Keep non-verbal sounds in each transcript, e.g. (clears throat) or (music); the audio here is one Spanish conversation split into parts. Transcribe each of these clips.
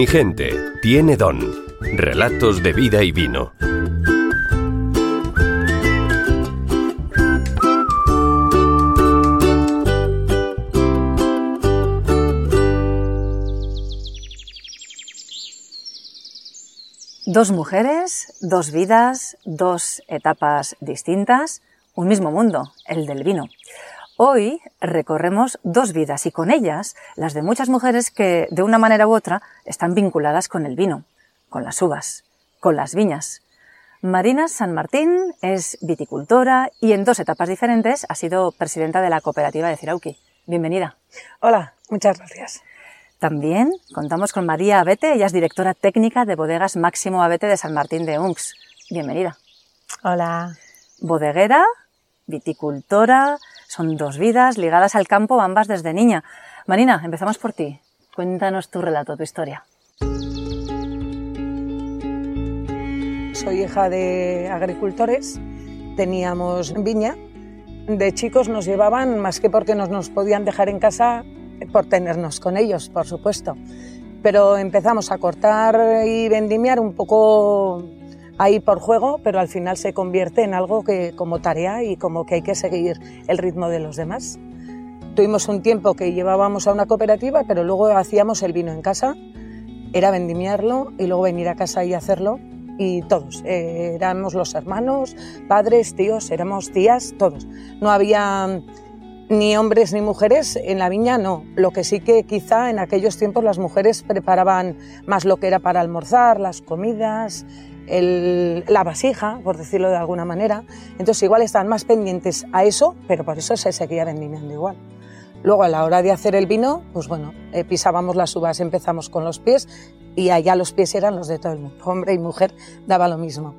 Mi gente tiene don. Relatos de vida y vino. Dos mujeres, dos vidas, dos etapas distintas, un mismo mundo, el del vino. Hoy recorremos dos vidas y con ellas las de muchas mujeres que de una manera u otra están vinculadas con el vino, con las uvas, con las viñas. Marina San Martín es viticultora y en dos etapas diferentes ha sido presidenta de la cooperativa de Cirauqui. Bienvenida. Hola, muchas gracias. También contamos con María Abete, ella es directora técnica de bodegas Máximo Abete de San Martín de Unx. Bienvenida. Hola. Bodeguera, viticultora, son dos vidas ligadas al campo, ambas desde niña. Marina, empezamos por ti. Cuéntanos tu relato, tu historia. Soy hija de agricultores, teníamos viña. De chicos nos llevaban, más que porque nos, nos podían dejar en casa, por tenernos con ellos, por supuesto. Pero empezamos a cortar y vendimiar un poco ahí por juego, pero al final se convierte en algo que como tarea y como que hay que seguir el ritmo de los demás. Tuvimos un tiempo que llevábamos a una cooperativa, pero luego hacíamos el vino en casa, era vendimiarlo y luego venir a casa y hacerlo y todos, eh, éramos los hermanos, padres, tíos, éramos tías, todos. No había ni hombres ni mujeres en la viña, no. Lo que sí que quizá en aquellos tiempos las mujeres preparaban más lo que era para almorzar, las comidas, la vasija, por decirlo de alguna manera. Entonces igual estaban más pendientes a eso, pero por eso se seguía vendimiando igual. Luego a la hora de hacer el vino, pues bueno, eh, pisábamos las uvas, empezamos con los pies y allá los pies eran los de todo el mundo, hombre y mujer daba lo mismo.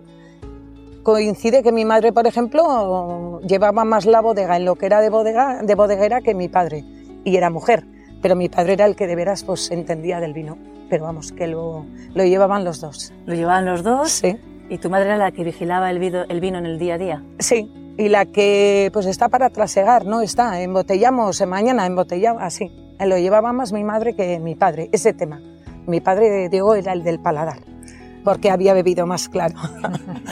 Coincide que mi madre, por ejemplo, llevaba más la bodega en lo que era de, bodega, de bodeguera que mi padre, y era mujer, pero mi padre era el que de veras pues, entendía del vino pero vamos, que lo, lo llevaban los dos. ¿Lo llevaban los dos? Sí. ¿Y tu madre era la que vigilaba el vino, el vino en el día a día? Sí, y la que pues está para trasegar, ¿no? Está, embotellamos mañana, embotellamos, así. Lo llevaba más mi madre que mi padre, ese tema. Mi padre, Diego, era el del paladar, porque había bebido más claro.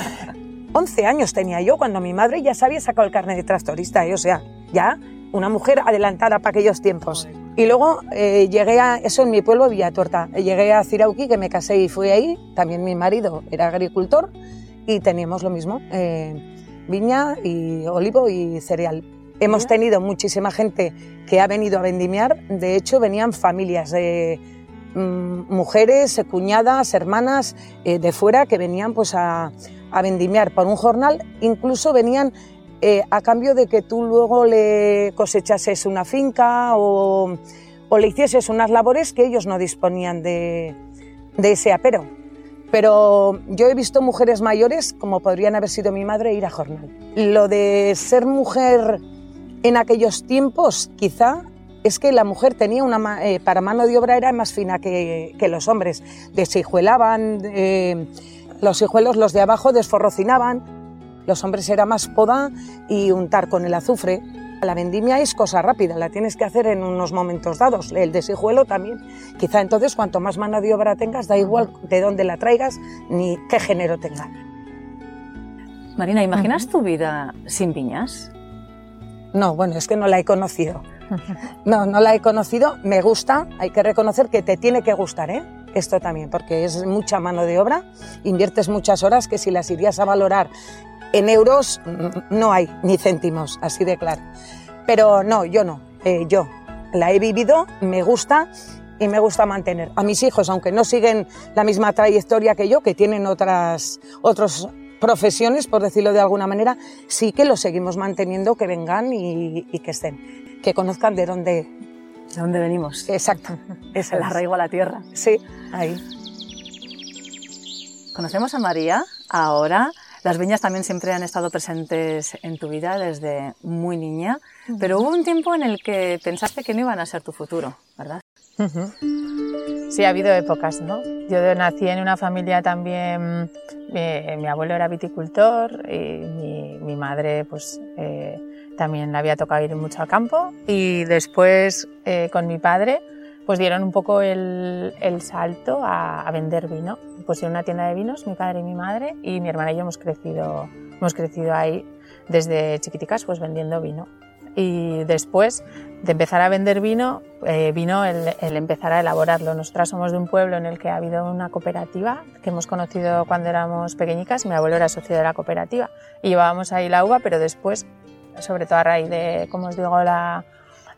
(laughs) 11 años tenía yo cuando mi madre ya sabía sacar el carnet de tractorista, ¿eh? o sea, ya una mujer adelantada para aquellos tiempos. Y luego eh, llegué a, eso en mi pueblo, Villatuerta, llegué a Cirauqui, que me casé y fui ahí, también mi marido era agricultor y teníamos lo mismo, eh, viña y olivo y cereal. Hemos tenido muchísima gente que ha venido a vendimiar, de hecho venían familias de mm, mujeres, cuñadas, hermanas eh, de fuera que venían pues a, a vendimiar por un jornal, incluso venían eh, a cambio de que tú luego le cosechases una finca o, le hicieses unas labores que ellos no disponían de, ese apero. Pero yo he visto mujeres mayores, como podrían haber sido mi madre, ir a jornal. Lo de ser mujer en aquellos tiempos, quizá, es que la mujer tenía una, eh, para mano de obra era más fina que, los hombres. Deshijuelaban, eh, los hijuelos, los de abajo, desforrocinaban los hombres era más poda y untar con el azufre. La vendimia es cosa rápida, la tienes que hacer en unos momentos dados. El desijuelo también. Quizá entonces cuanto más mano de obra tengas, da igual de dónde la traigas ni qué género tenga. Marina, ¿imaginas tu vida sin viñas? No, bueno, es que no la he conocido. No, no la he conocido. Me gusta, hay que reconocer que te tiene que gustar, ¿eh? Esto también, porque es mucha mano de obra, inviertes muchas horas que si las irías a valorar en euros no hay ni céntimos, así de claro. Pero no, yo no, eh, yo la he vivido, me gusta y me gusta mantener. A mis hijos, aunque no siguen la misma trayectoria que yo, que tienen otras, otras profesiones, por decirlo de alguna manera, sí que los seguimos manteniendo, que vengan y, que estén, que conozcan de dónde... De dónde venimos. Exacto. Es el arraigo a la tierra. Sí, ahí. Conocemos a María ahora las viñas también siempre han estado presentes en tu vida desde muy niña, pero hubo un tiempo en el que pensaste que no iban a ser tu futuro, ¿verdad? Sí, ha habido épocas, ¿no? Yo nací en una familia también, mi, abuelo era viticultor y mi, madre pues eh, también le había tocado ir mucho al campo y después eh, con mi padre pues dieron un poco el, salto a, vender vino. Pusieron una tienda de vinos, mi padre y mi madre, y mi hermana y yo hemos crecido, hemos crecido ahí desde chiquiticas pues vendiendo vino. Y después de empezar a vender vino, eh, vino el, el, empezar a elaborarlo. Nosotras somos de un pueblo en el que ha habido una cooperativa que hemos conocido cuando éramos pequeñicas. Mi abuelo era socio de la cooperativa y llevábamos ahí la uva, pero después, sobre todo a raíz de, como os digo, la,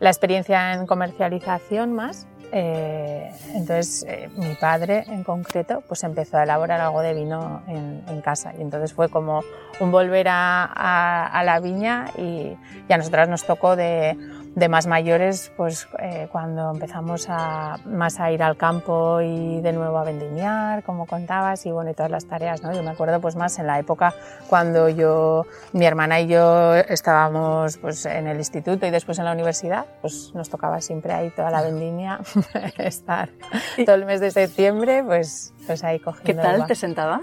la experiencia en comercialización más, eh, entonces eh, mi padre en concreto pues empezó a elaborar algo de vino en, en casa. Y entonces fue como un volver a, a, a la viña y, y, a nosotras nos tocó de, de más mayores pues eh, cuando empezamos a, más a ir al campo y de nuevo a vendimiar como contabas y bueno y todas las tareas ¿no? yo me acuerdo pues más en la época cuando yo mi hermana y yo estábamos pues en el instituto y después en la universidad pues nos tocaba siempre ahí toda la vendimia (laughs) estar todo el mes de septiembre, pues, pues ahí cogiendo. ¿Qué tal uva. te sentaba?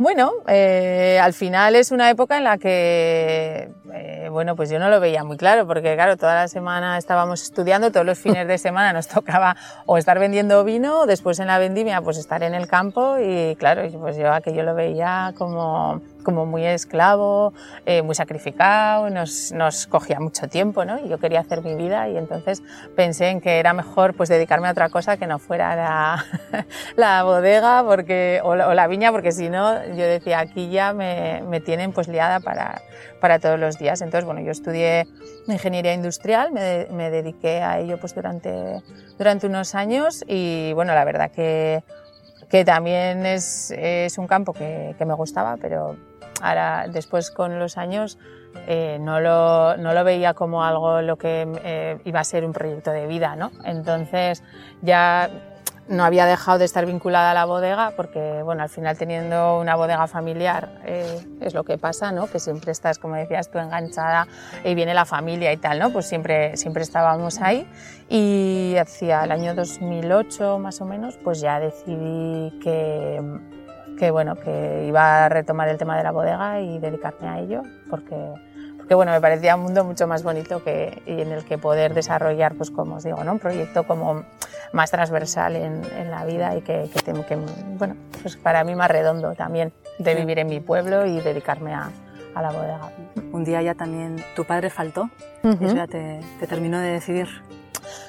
Bueno, eh, al final es una época en la que, eh, bueno, pues yo no lo veía muy claro, porque claro, toda la semana estábamos estudiando, todos los fines de semana nos (laughs) tocaba o estar vendiendo vino, o después en la vendimia, pues estar en el campo y claro, pues yo aquello lo veía como, como muy esclavo, eh, muy sacrificado, nos, nos cogía mucho tiempo, ¿no? Y yo quería hacer mi vida y entonces pensé en que era mejor pues dedicarme a otra cosa que no fuera la, (laughs) la bodega porque, o, la, o la viña, porque si no, yo decía, aquí ya me, me tienen pues liada para, para todos los días. Entonces, bueno, yo estudié ingeniería industrial, me, me dediqué a ello pues durante, durante unos años y bueno, la verdad que, que también es, es un campo que, que me gustaba, pero ahora después con los años eh, no, lo, no, lo, veía como algo lo que eh, iba a ser un proyecto de vida, ¿no? Entonces ya no había dejado de estar vinculada a la bodega porque, bueno, al final teniendo una bodega familiar eh, es lo que pasa, ¿no? Que siempre estás, como decías tú, enganchada y viene la familia y tal, ¿no? Pues siempre, siempre estábamos ahí y hacia el año 2008 más o menos, pues ya decidí que que bueno, que iba a retomar el tema de la bodega y dedicarme a ello, porque, porque bueno, me parecía un mundo mucho más bonito que, y en el que poder desarrollar, pues como os digo, ¿no? un proyecto como más transversal en, en la vida y que, que, que, bueno, pues para mí más redondo también de vivir en mi pueblo y dedicarme a, a la bodega. Un día ya también tu padre faltó uh -huh. y eso ya te, te terminó de decidir.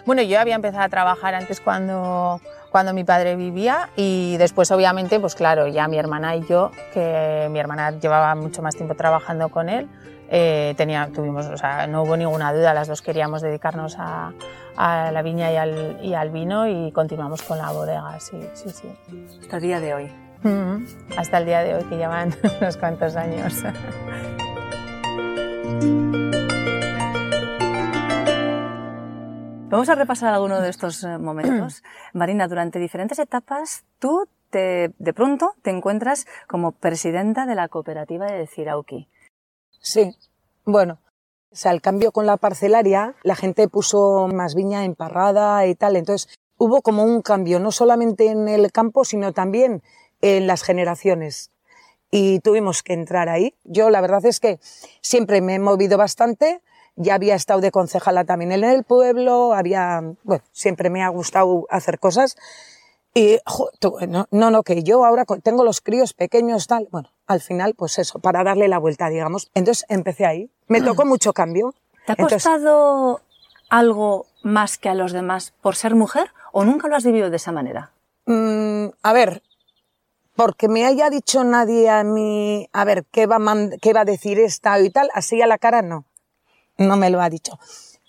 Bueno, yo había empezado a trabajar antes cuando cuando mi padre vivía y después obviamente pues claro ya mi hermana y yo que mi hermana llevaba mucho más tiempo trabajando con él eh, tenía tuvimos o sea no hubo ninguna duda las dos queríamos dedicarnos a, a la viña y al, y al, vino y continuamos con la bodega sí sí sí hasta el día de hoy mm -hmm. hasta el día de hoy que llevan (laughs) unos cuantos años (laughs) Vamos a repasar alguno de estos eh, momentos. (clears throat) Marina, durante diferentes etapas, tú te, de pronto te encuentras como presidenta de la cooperativa de Cirauqui. Sí, bueno, o sea, el cambio con la parcelaria, la gente puso más viña emparrada y tal, entonces hubo como un cambio, no solamente en el campo, sino también en las generaciones. Y tuvimos que entrar ahí. Yo la verdad es que siempre me he movido bastante, ya había estado de concejala también en el pueblo, había, bueno, siempre me ha gustado hacer cosas. Y, jo, no, no, no, que yo ahora tengo los críos pequeños, tal, bueno, al final, pues eso, para darle la vuelta, digamos. Entonces empecé ahí. Me (clears throat) tocó mucho cambio. ¿Te ha costado Entonces, algo más que a los demás por ser mujer o nunca lo has vivido de esa manera? Mmm, a ver, porque me haya dicho nadie a mí, a ver, ¿qué va, a qué va a decir esta y tal, así a la cara no no me lo ha dicho.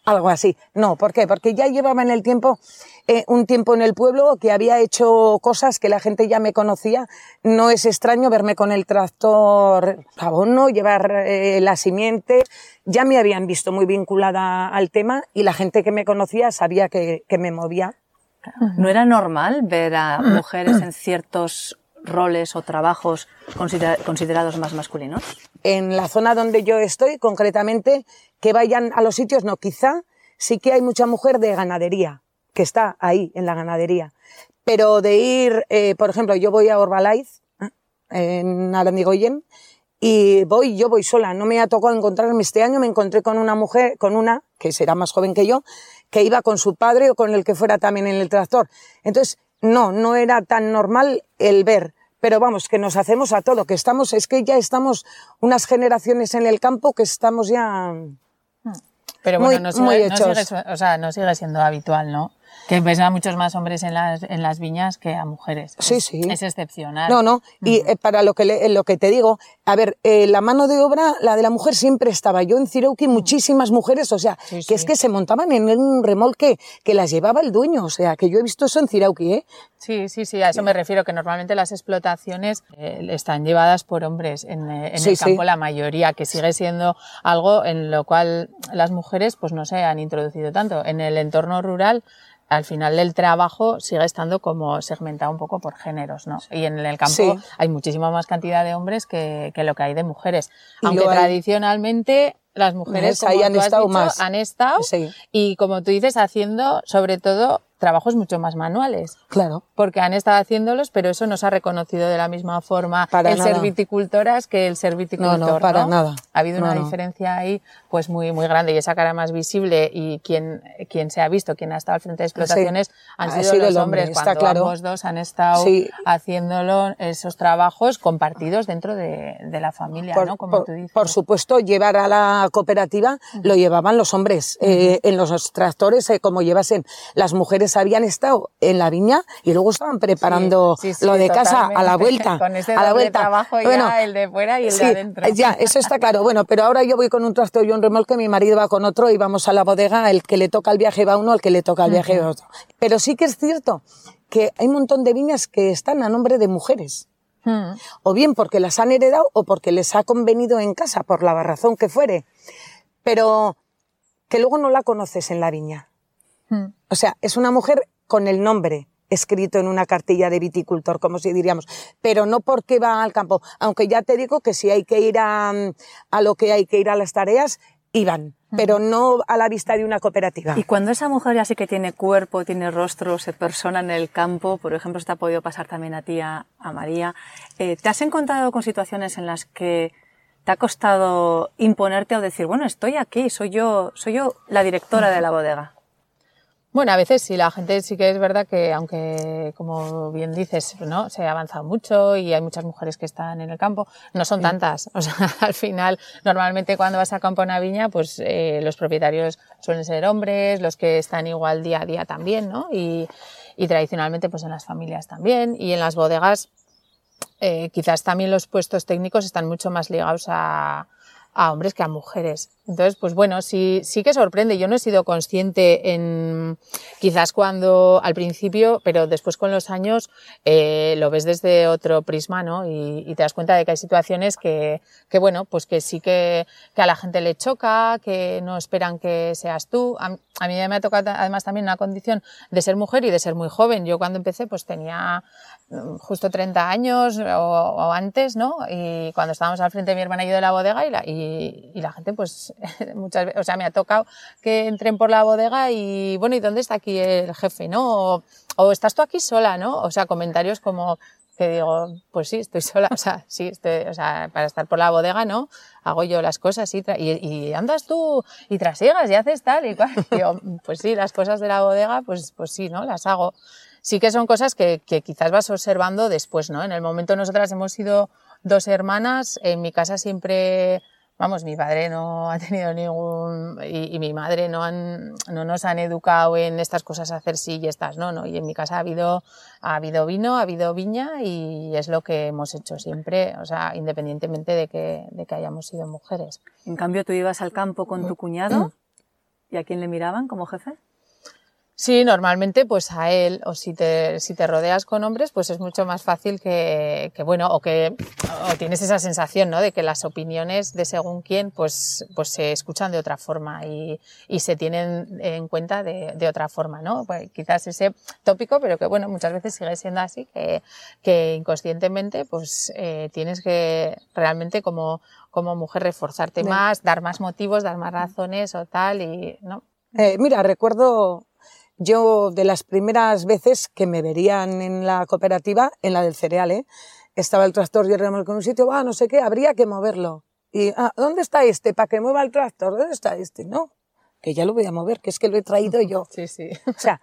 Algo así. No, ¿por qué? Porque ya llevaba en el tiempo, eh, un tiempo en el pueblo que había hecho cosas que la gente ya me conocía. No es extraño verme con el tractor abono, llevar eh, la simiente. Ya me habían visto muy vinculada al tema y la gente que me conocía sabía que, que me movía. ¿No era normal ver a mujeres en ciertos roles o trabajos considera considerados más masculinos? En la zona donde yo estoy, concretamente, que vayan a los sitios, no, quizá sí que hay mucha mujer de ganadería, que está ahí en la ganadería. Pero de ir, eh, por ejemplo, yo voy a Orbalaiz, en Arandigoyen, y voy, yo voy sola, no me ha tocado encontrarme este año, me encontré con una mujer, con una, que será más joven que yo, que iba con su padre o con el que fuera también en el tractor. Entonces, no, no era tan normal el ver. Pero vamos, que nos hacemos a todo, que estamos, es que ya estamos unas generaciones en el campo que estamos ya Pero muy- bueno, no sigue, muy no hechos. sigue- o sea, no sigue siendo habitual, ¿no? Que ves a muchos más hombres en las, en las viñas que a mujeres. Sí, Es- sí. Es excepcional. No, no. Y eh, para lo que, le- lo que te digo, a ver, eh, la mano de obra, la de la mujer siempre estaba. Yo en Cirauqui muchísimas mujeres, o sea, Sí, que es que se montaban en un remolque que las llevaba el dueño. O sea, que yo he visto eso en Cirauqui, ¿eh? Sí, sí, sí, a eso me refiero, que normalmente las explotaciones eh, están llevadas por hombres en, eh, en Sí, el sí. campo, la mayoría, que sigue siendo algo en lo cual las mujeres pues no se han introducido tanto. En el entorno rural, al final del trabajo sigue estando como segmentado un poco por géneros, ¿no? Y en el campo Sí. hay muchísima más cantidad de hombres que, que lo que hay de mujeres. Y Aunque tradicionalmente las mujeres han tú has estado dicho, más. han estado Sí. y como tú dices, haciendo sobre todo trabajos mucho más manuales Claro. porque han estado haciéndolos, pero eso no se ha reconocido de la misma forma Para el nada. ser viticultoras que el ser viticultor. No, no, para nada. Ha habido No, una no. diferencia ahí pues muy, muy grande y esa cara más visible y quien, quien se ha visto, quien ha estado al frente de explotaciones han ha sido, sido los hombre, hombres está cuando claro. ambos dos han estado Sí. haciéndolo esos trabajos compartidos dentro de, de la familia, Por, ¿no? Como por- tú dices. por supuesto, llevar a la cooperativa lo llevaban los hombres. Eh, en los tractores, eh, como llevasen, las mujeres habían estado en la viña y luego estaban preparando Sí, sí, lo de casa a la (laughs) vuelta. (laughs) Con ese a la vuelta. trabajo ya, Bueno, el de fuera y el de adentro. Ya, eso está claro. Bueno, pero ahora yo voy con un tractor y un remolque, mi marido va con otro y vamos a la bodega, el que le toca el viaje va uno, el que le toca el viaje va otro. Pero sí que es cierto que hay un montón de viñas que están a nombre de mujeres Mm. o bien porque las han heredado o porque les ha convenido en casa, por la razón que fuere, pero que luego no la conoces en la viña. Mm. O sea, es una mujer con el nombre escrito en una cartilla de viticultor, como si diríamos, pero no porque va al campo, aunque ya te digo que si hay que ir a, a lo que hay que ir a las tareas, iban, pero no a la vista de una cooperativa. Y cuando esa mujer ya sí que tiene cuerpo, tiene rostro, se persona en el campo, por ejemplo, esto te ha podido pasar también a ti, a, a María, eh, ¿te has encontrado con situaciones en las que te ha costado imponerte o decir, bueno, estoy aquí, soy yo, soy yo la directora de la bodega? Bueno, a veces sí, la gente sí que es verdad que, aunque, como bien dices, ¿no? se ha avanzado mucho y hay muchas mujeres que están en el campo, no son tantas. (laughs) O sea, al final, normalmente cuando vas a campo a una viña, pues eh, los propietarios suelen ser hombres, los que están igual día a día también, ¿no? Y, y tradicionalmente, pues en las familias también. Y en las bodegas, eh, quizás también los puestos técnicos están mucho más ligados a, a hombres que a mujeres. Entonces, pues bueno, sí, sí que sorprende. Yo no he sido consciente en, quizás cuando al principio, pero después con los años eh, lo ves desde otro prisma, ¿no? Y, y te das cuenta de que hay situaciones que, que bueno, pues que sí que, que a la gente le choca, que no esperan que seas tú. A, a mí me ha tocado además también una condición de ser mujer y de ser muy joven. Yo cuando empecé pues tenía justo 30 años o, o antes, ¿no? Y cuando estábamos al frente de mi hermana y yo de la bodega y la, y, y la gente pues (laughs) muchas veces, o sea, me ha tocado que entren por la bodega y bueno, ¿y dónde está aquí el jefe, no? O, o estás tú aquí sola, ¿no? O sea, comentarios como que digo, pues sí, estoy sola, o sea, sí, estoy, o sea, para estar por la bodega, ¿no? Hago yo las cosas y, y, y andas tú y trasiegas y haces tal y cual. (laughs) Digo, pues sí, las cosas de la bodega, pues, pues sí, ¿no? Las hago. Sí que son cosas que, que quizás vas observando después, ¿no? En el momento nosotras hemos sido dos hermanas, en mi casa siempre Vamos, mi padre no ha tenido ningún. Y, y, mi madre no, han, no nos han educado en estas cosas, hacer sí y estas no, no. Y en mi casa ha habido, ha habido vino, ha habido viña y es lo que hemos hecho siempre, o sea, independientemente de que, de que hayamos sido mujeres. En cambio, tú ibas al campo con tu cuñado y a quién le miraban como jefe. Sí, normalmente pues a él, o si te, si te rodeas con hombres, pues es mucho más fácil que, que bueno, o que o tienes esa sensación, ¿no? De que las opiniones de según quién, pues, pues se escuchan de otra forma y, y se tienen en cuenta de, de otra forma, ¿no? Pues quizás ese tópico, pero que bueno, muchas veces sigue siendo así, que, que inconscientemente pues eh, tienes que realmente como, como mujer reforzarte Bien. más, dar más motivos, dar más razones o tal y, ¿no? Eh, mira, recuerdo yo de las primeras veces que me verían en la cooperativa, en la del cereal, ¿eh? estaba el tractor y el remolque en un sitio, va, no sé qué, habría que moverlo. Y, ah, ¿dónde está este? Para que mueva el tractor, ¿dónde está este? No, que ya lo voy a mover, que es que lo he traído yo. (laughs) Sí, sí. O sea,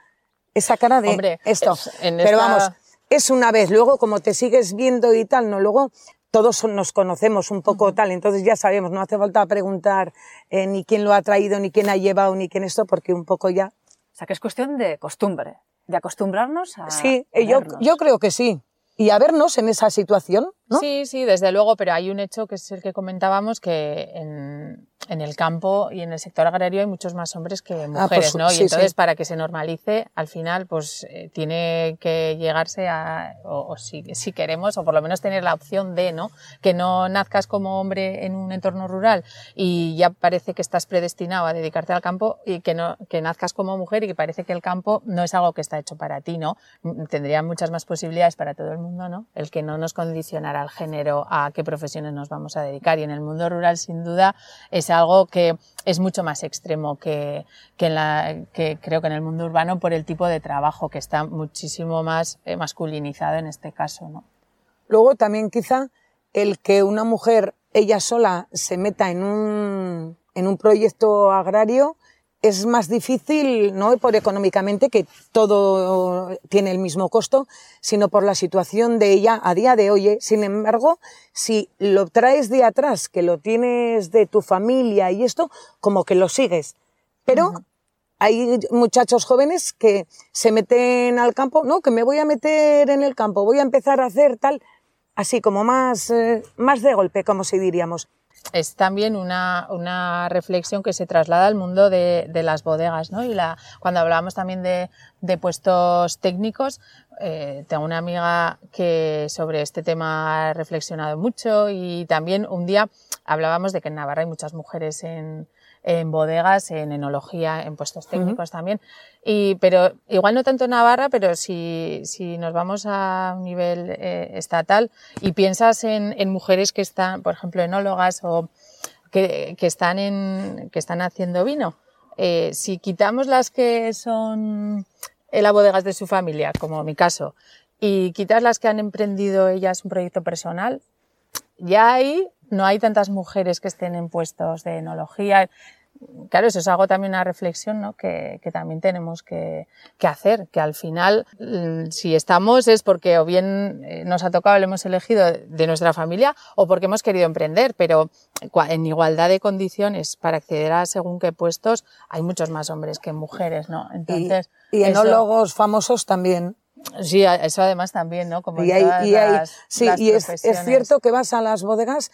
esa cara de Hombre, esto. es- en Pero esta- vamos, es una vez, luego como te sigues viendo y tal, ¿no? Luego todos nos conocemos un poco tal, entonces ya sabemos, no hace falta preguntar eh, ni quién lo ha traído, ni quién ha llevado, ni quién esto, porque un poco ya... O sea, que es cuestión de costumbre, de acostumbrarnos a. sí, eh, yo, yo creo que sí. Y a vernos en esa situación, ¿no? Sí, sí, desde luego, pero hay un hecho que es el que comentábamos, que en, en el campo y en el sector agrario hay muchos más hombres que mujeres, pues, ¿no? sí, y entonces, sí. para que se normalice, al final, pues eh, tiene que llegarse a, o, o si, si queremos, o por lo menos tener la opción de, ¿no? Que no nazcas como hombre en un entorno rural y ya parece que estás predestinado a dedicarte al campo y que no, que nazcas como mujer y que parece que el campo no es algo que está hecho para ti, ¿no? M- Tendría muchas más posibilidades para todo el mundo, ¿no? El que no nos condicionara el género a qué profesiones nos vamos a dedicar. Y en el mundo rural, sin duda, es algo que es mucho más extremo que, que, en creo que en el mundo urbano por el tipo de trabajo que está muchísimo más eh, masculinizado en este caso, ¿no? Luego también quizá el que una mujer ella sola se meta en un, en un proyecto agrario es más difícil, no por económicamente, que todo tiene el mismo costo, sino por la situación de ella a día de hoy. ¿eh? Sin embargo, si lo traes de atrás, que lo tienes de tu familia y esto, como que lo sigues. Pero hay muchachos jóvenes que se meten al campo, no, que me voy a meter en el campo, voy a empezar a hacer tal, así como más, eh, más de golpe, como si diríamos. Es también una, una reflexión que se traslada al mundo de, de las bodegas, ¿no? Y la, cuando hablábamos también de, de puestos técnicos, eh, tengo una amiga que sobre este tema ha reflexionado mucho y también un día hablábamos de que en Navarra hay muchas mujeres en, en bodegas, en enología, en puestos técnicos también. Y, pero igual no tanto en Navarra, pero si, si nos vamos a un nivel eh, estatal y piensas en, en mujeres que están, por ejemplo, enólogas o que, que están, en, que están haciendo vino, eh, si quitamos las que son en las bodegas de su familia, como mi caso, y quitas las que han emprendido ellas un proyecto personal, ya ahí no hay tantas mujeres que estén en puestos de enología. Claro, eso es algo también una reflexión ¿no? que, que también tenemos que, que hacer, que al final mm, si estamos es porque o bien eh, nos ha tocado, lo hemos elegido de nuestra familia o porque hemos querido emprender, pero en igualdad de condiciones para acceder a según qué puestos hay muchos más hombres que mujeres, ¿no? Y, Entonces, y eso- enólogos famosos también. Sí, eso además también, ¿no? Como Y en hay, todas y hay- las- sí, las y es, es cierto que vas a las bodegas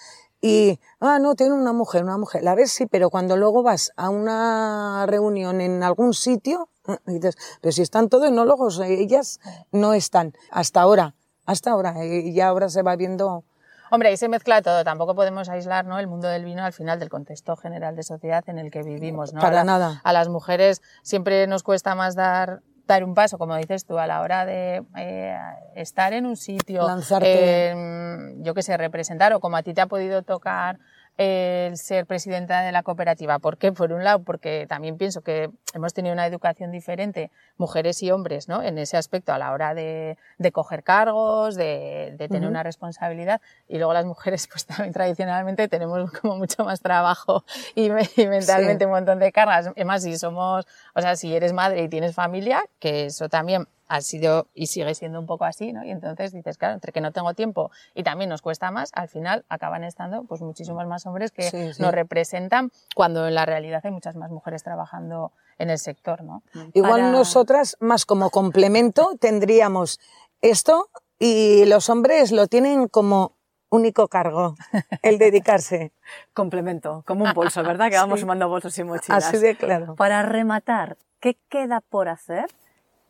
y, ah, no, tiene una mujer, una mujer. La ves, sí, pero cuando luego vas a una reunión en algún sitio, ah, y dices, pero si están todos enólogos, eh, ellas no están. Hasta ahora, hasta ahora. Y ya ahora se va viendo. Hombre, ahí se mezcla todo. Tampoco podemos aislar ¿no? el mundo del vino al final del contexto general de sociedad en el que vivimos. ¿no? Para a, la- nada. a las mujeres siempre nos cuesta más dar, dar un paso, como dices tú, a la hora de eh, estar en un sitio, Lanzarte. eh, yo que sé, representar, o como a ti te ha podido tocar el ser presidenta de la cooperativa. ¿Por qué? Por un lado, porque también pienso que hemos tenido una educación diferente, mujeres y hombres, ¿no? En ese aspecto a la hora de, de coger cargos, de, de tener una responsabilidad. Y luego las mujeres, pues también tradicionalmente tenemos como mucho más trabajo y, me- y mentalmente Sí. un montón de cargas. Además, si somos, o sea, si eres madre y tienes familia, que eso también ha sido y sigue siendo un poco así, ¿no? Y entonces dices, claro, entre que no tengo tiempo y también nos cuesta más, al final acaban estando pues muchísimos más hombres que Sí, sí. nos representan cuando en la realidad hay muchas más mujeres trabajando en el sector, ¿no? Igual Para- nosotras, más como complemento, tendríamos esto y los hombres lo tienen como único cargo, el dedicarse. (laughs) Complemento, como un bolso, ¿verdad? Que (laughs) vamos Sí. sumando bolsos y mochilas. Así de claro. Para rematar, ¿qué queda por hacer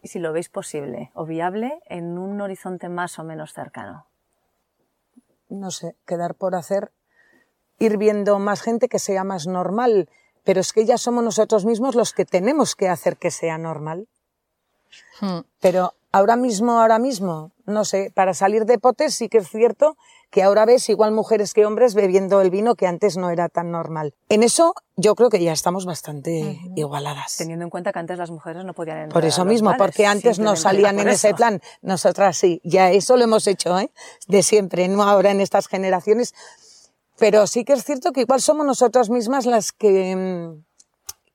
y si lo veis posible o viable en un horizonte más o menos cercano? no sé, quedar por hacer, ir viendo más gente que sea más normal, pero es que ya somos nosotros mismos los que tenemos que hacer que sea normal. Hmm. Pero ahora mismo, ahora mismo, no sé, para salir de potes sí que es cierto que ahora ves igual mujeres que hombres bebiendo el vino que antes no era tan normal. En eso yo creo que ya estamos bastante igualadas. Teniendo en cuenta que antes las mujeres no podían entrar. Por eso a los mismo, bares, porque antes no salían en ese plan, nosotras sí, ya eso lo hemos hecho, ¿eh? De siempre, no ahora en estas generaciones. Pero sí que es cierto que igual somos nosotras mismas las que, mm,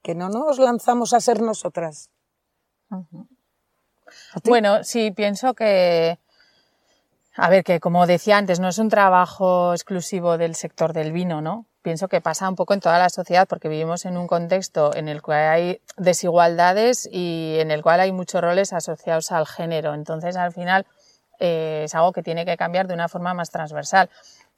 que no nos lanzamos a ser nosotras. Bueno, sí, pienso que, a ver, que como decía antes, no es un trabajo exclusivo del sector del vino, ¿no? Pienso que pasa un poco en toda la sociedad porque vivimos en un contexto en el cual hay desigualdades y en el cual hay muchos roles asociados al género. Entonces, al final, eh, es algo que tiene que cambiar de una forma más transversal.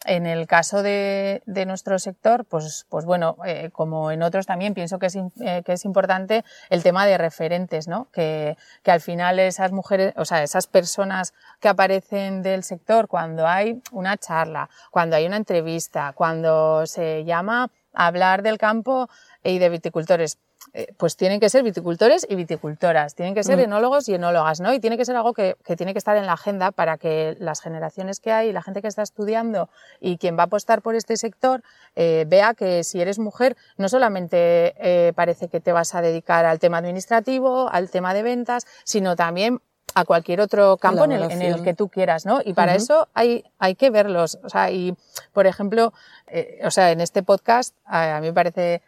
En el caso de, nuestro sector, pues, pues bueno, eh, como en otros también, pienso que es, eh, que es importante el tema de referentes, ¿no? Que, que al final esas mujeres, o sea, esas personas que aparecen del sector cuando hay una charla, cuando hay una entrevista, cuando se llama a hablar del campo y de viticultores, eh, pues tienen que ser viticultores y viticultoras, tienen que ser Mm. enólogos y enólogas, ¿no? Y tiene que ser algo que, que tiene que estar en la agenda para que las generaciones que hay, la gente que está estudiando y quien va a apostar por este sector eh, vea que si eres mujer no solamente eh, parece que te vas a dedicar al tema administrativo, al tema de ventas, sino también a cualquier otro campo en el, en el Elaboración. que tú quieras, ¿no? Y para eso hay, hay que verlos. O sea, y, por ejemplo, eh, o sea, en este podcast a, a mí me parece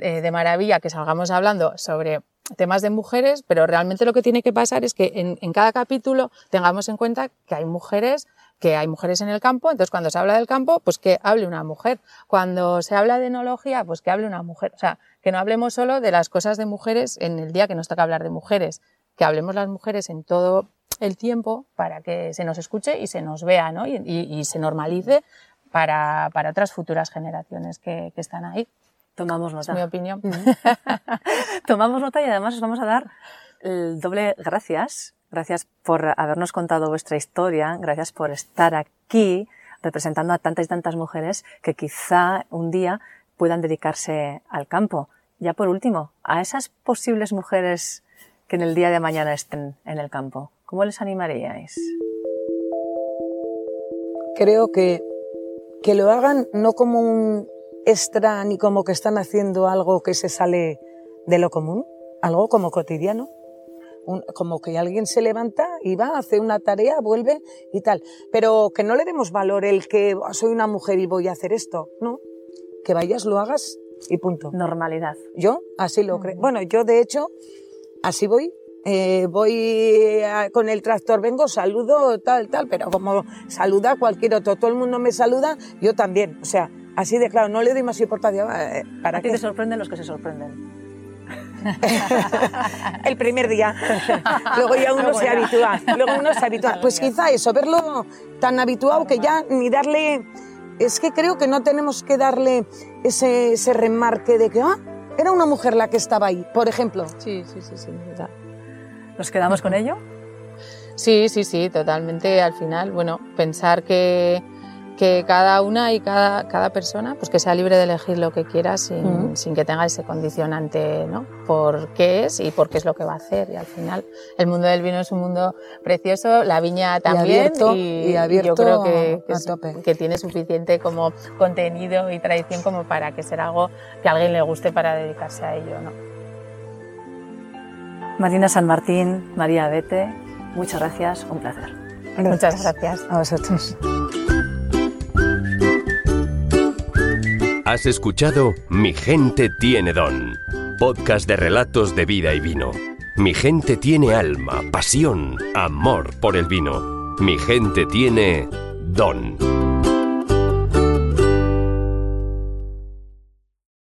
eh, de maravilla que salgamos hablando sobre temas de mujeres, pero realmente lo que tiene que pasar es que en, en cada capítulo tengamos en cuenta que hay mujeres que hay mujeres en el campo, entonces cuando se habla del campo, pues que hable una mujer. Cuando se habla de enología, pues que hable una mujer. O sea, que no hablemos solo de las cosas de mujeres en el día que nos toca hablar de mujeres, que hablemos las mujeres en todo el tiempo para que se nos escuche y se nos vea, ¿no? Y, y- y se normalice para, para otras futuras generaciones que, que están ahí. Tomamos Es nota. mi opinión. (laughs) Tomamos nota y además os vamos a dar el doble gracias. Gracias por habernos contado vuestra historia, gracias por estar aquí representando a tantas y tantas mujeres que quizá un día puedan dedicarse al campo. Ya por último, a esas posibles mujeres que en el día de mañana estén en el campo, ¿cómo les animaríais? Creo que, que lo hagan no como un extra ni como que están haciendo algo que se sale de lo común, algo como cotidiano. Un- como que alguien se levanta y va, hace una tarea, vuelve y tal. Pero que no le demos valor el que "Ah, soy una mujer y voy a hacer esto. No. Que vayas, lo hagas y punto. Normalidad. Yo así lo creo. Bueno, yo de hecho así voy. Eh, voy a- con el tractor, vengo, saludo, tal, tal, pero como saluda cualquier otro, todo el mundo me saluda, yo también. O sea, así de claro, no le doy más importancia. eh, ¿Para A ti qué? te sorprenden los que se sorprenden. (laughs) El primer día. Luego ya uno Luego se ya. habitúa. Luego uno se habitúa. (laughs) Pues quizá eso, verlo tan habituado que ya ni darle. Es que creo que no tenemos que darle ese, ese remarque de que, ah, era una mujer la que estaba ahí, por ejemplo. Sí, sí, sí, sí. verdad. ¿Nos quedamos con ello? Sí, sí, sí, totalmente. Al final, bueno, pensar que, que cada una y cada, cada persona, pues que sea libre de elegir lo que quiera sin, sin que tenga ese condicionante, ¿no? Por qué es y por qué es lo que va a hacer. Y al final, el mundo del vino es un mundo precioso, la viña también. abierto, y abierto yo creo que, es- que tiene suficiente como contenido y tradición como para que sea algo que a alguien le guste para dedicarse a ello, ¿no? Marina San Martín, María Bete, muchas gracias, un placer. Muchas gracias. A vosotros. Has escuchado Mi gente tiene don, podcast de relatos de vida y vino. Mi gente tiene alma, pasión, amor por el vino. Mi gente tiene don.